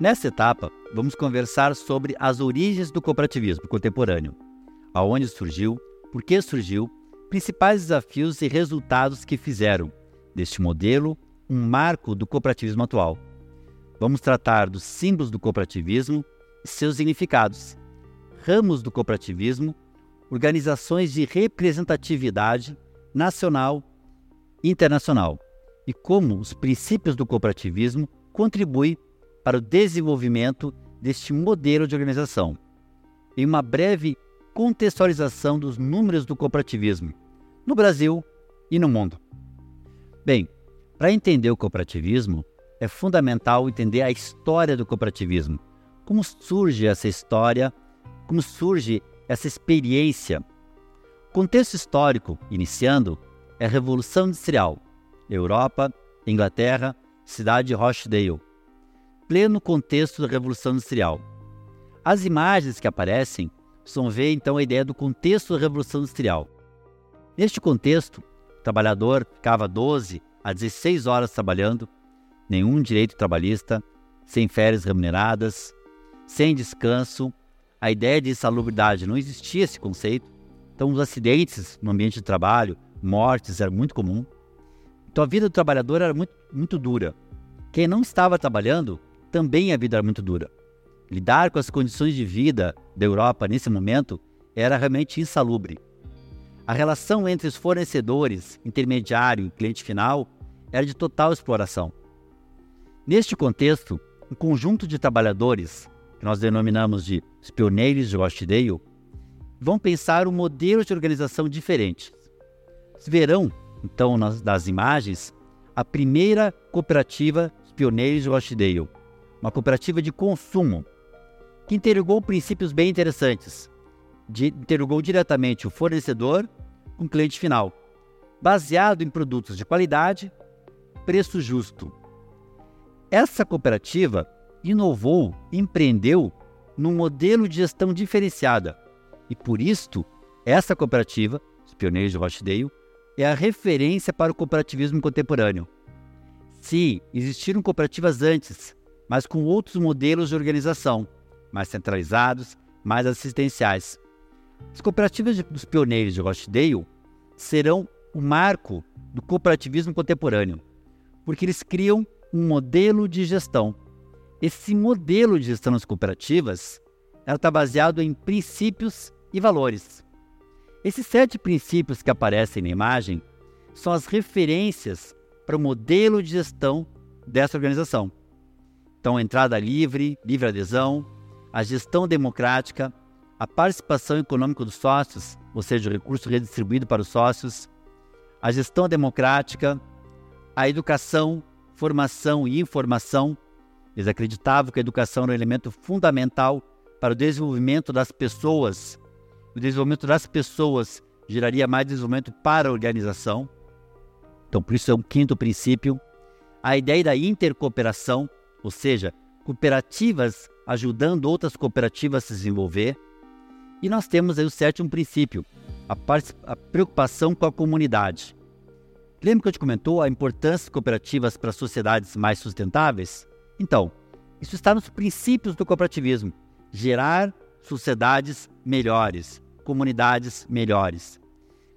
Nessa etapa, vamos conversar sobre as origens do cooperativismo contemporâneo, aonde surgiu, por que surgiu, principais desafios e resultados que fizeram deste modelo um marco do cooperativismo atual. Vamos tratar dos símbolos do cooperativismo e seus significados, ramos do cooperativismo, organizações de representatividade nacional e internacional. E como os princípios do cooperativismo contribuem para o desenvolvimento deste modelo de organização. Em uma breve contextualização dos números do cooperativismo no Brasil e no mundo. Bem, para entender o cooperativismo, é fundamental entender a história do cooperativismo. Como surge essa história, como surge essa experiência. O contexto histórico, iniciando, é a Revolução Industrial, Europa, Inglaterra, cidade de Rochdale, pleno contexto da Revolução Industrial. As imagens que aparecem são ver então a ideia do contexto da Revolução Industrial. Neste contexto, o trabalhador ficava 12 a 16 horas trabalhando, nenhum direito trabalhista, sem férias remuneradas, sem descanso. A ideia de insalubridade não existia esse conceito. Então, os acidentes no ambiente de trabalho, mortes, era muito comum. Então, a vida do trabalhador era muito, muito dura. Quem não estava trabalhando também a vida era muito dura. Lidar com as condições de vida da Europa nesse momento era realmente insalubre. A relação entre os fornecedores, intermediário e cliente final era de total exploração. Neste contexto, um conjunto de trabalhadores, que nós denominamos de os pioneiros de Rochdale, vão pensar um modelo de organização diferente. Verão, então, nas, imagens, a primeira cooperativa pioneiros de Rochdale, uma cooperativa de consumo, que interrogou princípios bem interessantes. De, interrogou diretamente o fornecedor com o cliente final, baseado em produtos de qualidade, preço justo. Essa cooperativa inovou, empreendeu num modelo de gestão diferenciada e por isto essa cooperativa, os pioneiros de Rochdale, é a referência para o cooperativismo contemporâneo. Se existiram cooperativas antes, mas com outros modelos de organização, mais centralizados, mais assistenciais. As cooperativas dos pioneiros de Rochdale serão o marco do cooperativismo contemporâneo, porque eles criam um modelo de gestão. Esse modelo de gestão das cooperativas está baseado em princípios e valores. Esses sete princípios que aparecem na imagem são as referências para o modelo de gestão dessa organização. Então, entrada livre, livre adesão, a gestão democrática, a participação econômica dos sócios, ou seja, o recurso redistribuído para os sócios, a gestão democrática, a educação, formação e informação. Eles acreditavam que a educação era um elemento fundamental para o desenvolvimento das pessoas. O desenvolvimento das pessoas geraria mais desenvolvimento para a organização. Então, por isso é um quinto princípio. A ideia da intercooperação, ou seja, cooperativas ajudando outras cooperativas a se desenvolver. E nós temos aí o sétimo princípio, a, a preocupação com a comunidade. Lembra que eu te comentou a importância das cooperativas para sociedades mais sustentáveis? Então, isso está nos princípios do cooperativismo: gerar sociedades melhores, comunidades melhores.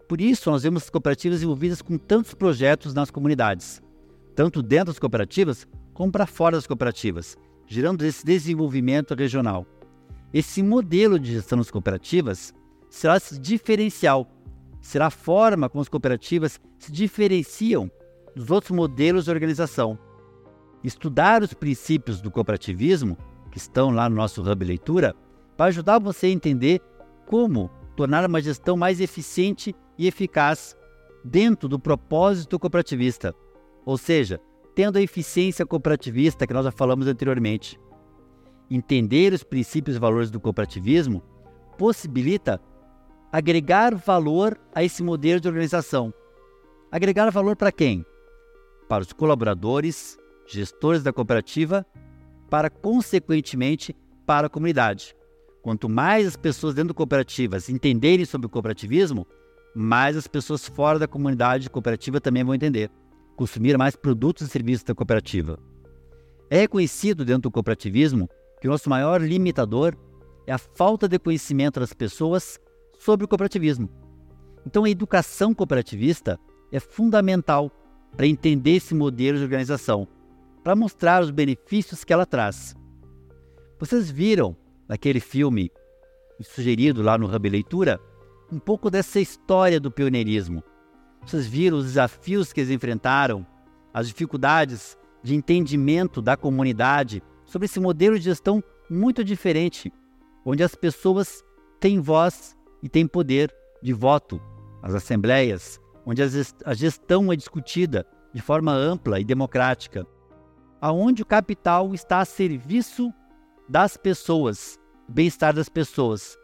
Por isso, nós vemos cooperativas envolvidas com tantos projetos nas comunidades, tanto dentro das cooperativas como para fora das cooperativas, gerando esse desenvolvimento regional. Esse modelo de gestão das cooperativas será diferencial, será a forma como as cooperativas se diferenciam dos outros modelos de organização. Estudar os princípios do cooperativismo, que estão lá no nosso Hub Leitura, vai ajudar você a entender como tornar uma gestão mais eficiente e eficaz dentro do propósito cooperativista. Ou seja, tendo a eficiência cooperativista que nós já falamos anteriormente. Entender os princípios e valores do cooperativismo possibilita agregar valor a esse modelo de organização. Agregar valor para quem? Para os colaboradores, gestores da cooperativa, para consequentemente para a comunidade. Quanto mais as pessoas dentro da cooperativa entenderem sobre o cooperativismo, mais as pessoas fora da comunidade cooperativa também vão entender consumir mais produtos e serviços da cooperativa. É reconhecido dentro do cooperativismo que o nosso maior limitador é a falta de conhecimento das pessoas sobre o cooperativismo. Então, a educação cooperativista é fundamental para entender esse modelo de organização, para mostrar os benefícios que ela traz. Vocês viram naquele filme sugerido lá no Hub Leitura um pouco dessa história do pioneirismo. Vocês viram os desafios que eles enfrentaram, as dificuldades de entendimento da comunidade sobre esse modelo de gestão muito diferente, onde as pessoas têm voz e têm poder de voto, as assembleias, onde a gestão é discutida de forma ampla e democrática, aonde o capital está a serviço das pessoas, bem-estar das pessoas,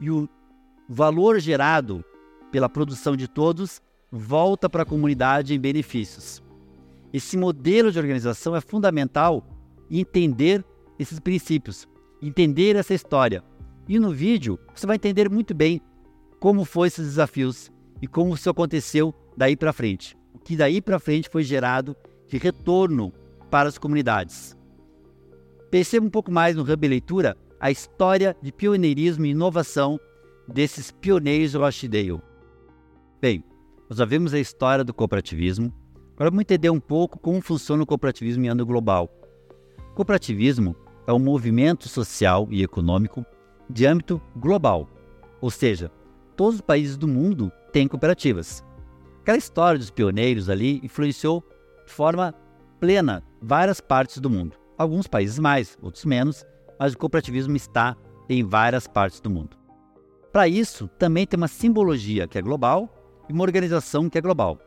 e o valor gerado pela produção de todos volta para a comunidade em benefícios. Esse modelo de organização é fundamental entender esses princípios, entender essa história. E no vídeo você vai entender muito bem como foram esses desafios e como isso aconteceu daí para frente. O que daí para frente foi gerado de retorno para as comunidades. Perceba um pouco mais no Hub Leitura a história de pioneirismo e inovação desses pioneiros do Rochdale. Bem, nós já vimos a história do cooperativismo, agora vamos entender um pouco como funciona o cooperativismo em âmbito global. O cooperativismo é um movimento social e econômico de âmbito global, ou seja, todos os países do mundo têm cooperativas. Aquela história dos pioneiros ali influenciou de forma plena várias partes do mundo. Alguns países mais, outros menos, mas o cooperativismo está em várias partes do mundo. Para isso, também tem uma simbologia que é global e uma organização que é global.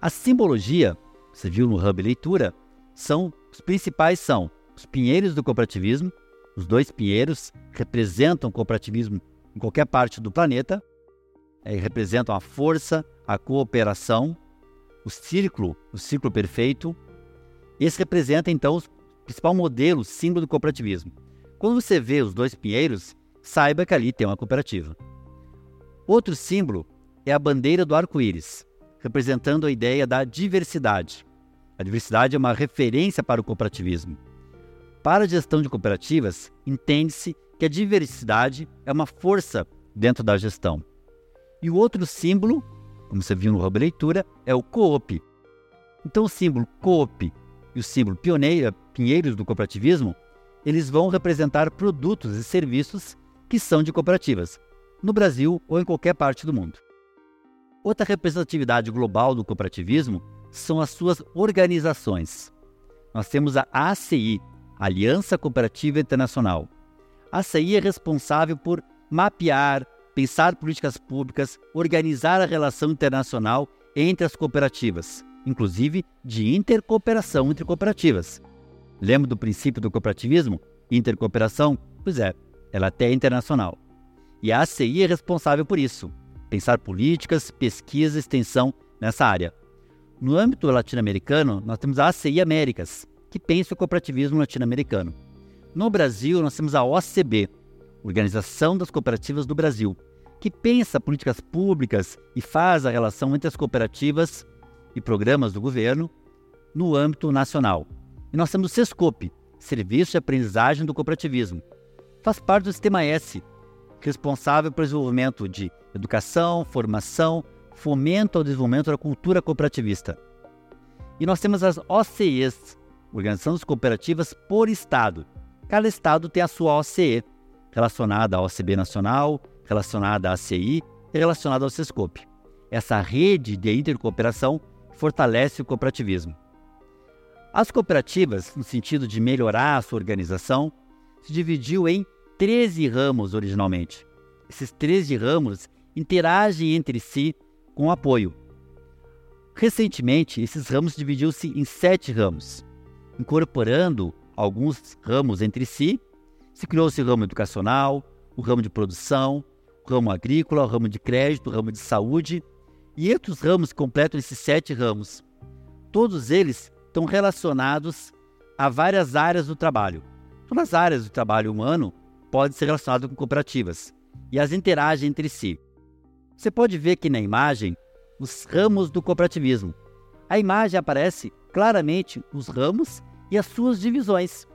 A simbologia, você viu no Hub Leitura, são os principais são os pinheiros do cooperativismo, os dois pinheiros representam o cooperativismo em qualquer parte do planeta, é, representam a força, a cooperação, o círculo, o círculo perfeito. Esse representa então o principal modelo, símbolo do cooperativismo. Quando você vê os dois pinheiros, saiba que ali tem uma cooperativa. Outro símbolo é a bandeira do arco-íris, representando a ideia da diversidade. A diversidade é uma referência para o cooperativismo. Para a gestão de cooperativas, entende-se que a diversidade é uma força dentro da gestão. E o outro símbolo, como você viu no Hub Leitura, é o coop. Então o símbolo coop e o símbolo pioneira, pinheiros do cooperativismo, eles vão representar produtos e serviços que são de cooperativas, no Brasil ou em qualquer parte do mundo. Outra representatividade global do cooperativismo são as suas organizações. Nós temos a ACI, Aliança Cooperativa Internacional. A ACI é responsável por mapear, pensar políticas públicas, organizar a relação internacional entre as cooperativas, inclusive de intercooperação entre cooperativas. Lembra do princípio do cooperativismo? Intercooperação? Pois é, ela até é internacional. E a ACI é responsável por isso, pensar políticas, pesquisa e extensão nessa área. No âmbito latino-americano, nós temos a ACI Américas, que pensa o cooperativismo latino-americano. No Brasil, nós temos a OCB, Organização das Cooperativas do Brasil, que pensa políticas públicas e faz a relação entre as cooperativas e programas do governo no âmbito nacional. E nós temos o SESCOP, Serviço de Aprendizagem do Cooperativismo. Faz parte do Sistema S, responsável pelo desenvolvimento de educação, formação, fomento ao desenvolvimento da cultura cooperativista. E nós temos as OCEs, Organizações Cooperativas por Estado. Cada estado tem a sua OCE, relacionada à OCB Nacional, relacionada à ACI e relacionada ao SESCOP. Essa rede de intercooperação fortalece o cooperativismo. As cooperativas, no sentido de melhorar a sua organização, se dividiu em 13 ramos originalmente. Esses 13 ramos interagem entre si com apoio. Recentemente, esses ramos dividiu-se em sete ramos, incorporando alguns ramos entre si. Se criou-se o ramo educacional, o ramo de produção, o ramo agrícola, o ramo de crédito, o ramo de saúde e outros ramos completam esses sete ramos. Todos eles estão relacionados a várias áreas do trabalho. Todas as áreas do trabalho humano podem ser relacionadas com cooperativas e as interagem entre si. Você pode ver aqui na imagem os ramos do cooperativismo. A imagem aparece claramente os ramos e as suas divisões.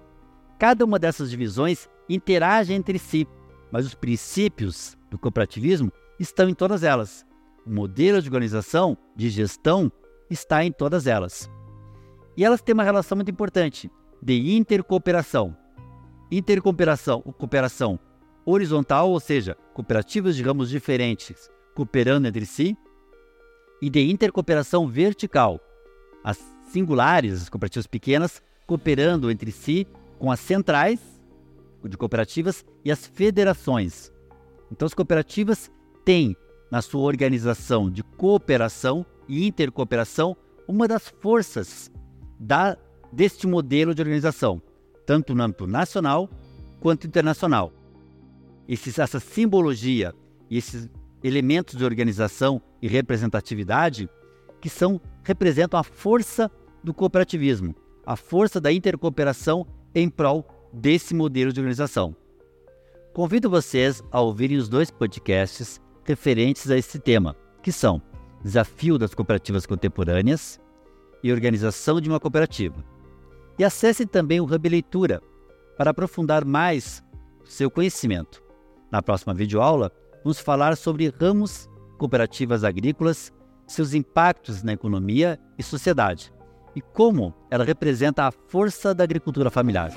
Cada uma dessas divisões interage entre si, mas os princípios do cooperativismo estão em todas elas. O modelo de organização, de gestão, está em todas elas. E elas têm uma relação muito importante de intercooperação. Intercooperação, cooperação horizontal, ou seja, cooperativas de ramos diferentes cooperando entre si, e de intercooperação vertical, as singulares, as cooperativas pequenas, cooperando entre si com as centrais de cooperativas e as federações. Então, as cooperativas têm na sua organização de cooperação e intercooperação uma das forças da, deste modelo de organização, tanto no âmbito nacional quanto internacional. Esses, essa simbologia e esses elementos de organização e representatividade que são representam a força do cooperativismo, a força da intercooperação em prol desse modelo de organização. Convido vocês a ouvirem os dois podcasts referentes a esse tema, que são Desafio das Cooperativas Contemporâneas e Organização de uma Cooperativa. E acesse também o Hub Leitura para aprofundar mais seu conhecimento. Na próxima videoaula, vamos falar sobre ramos cooperativas agrícolas, seus impactos na economia e sociedade e como ela representa a força da agricultura familiar.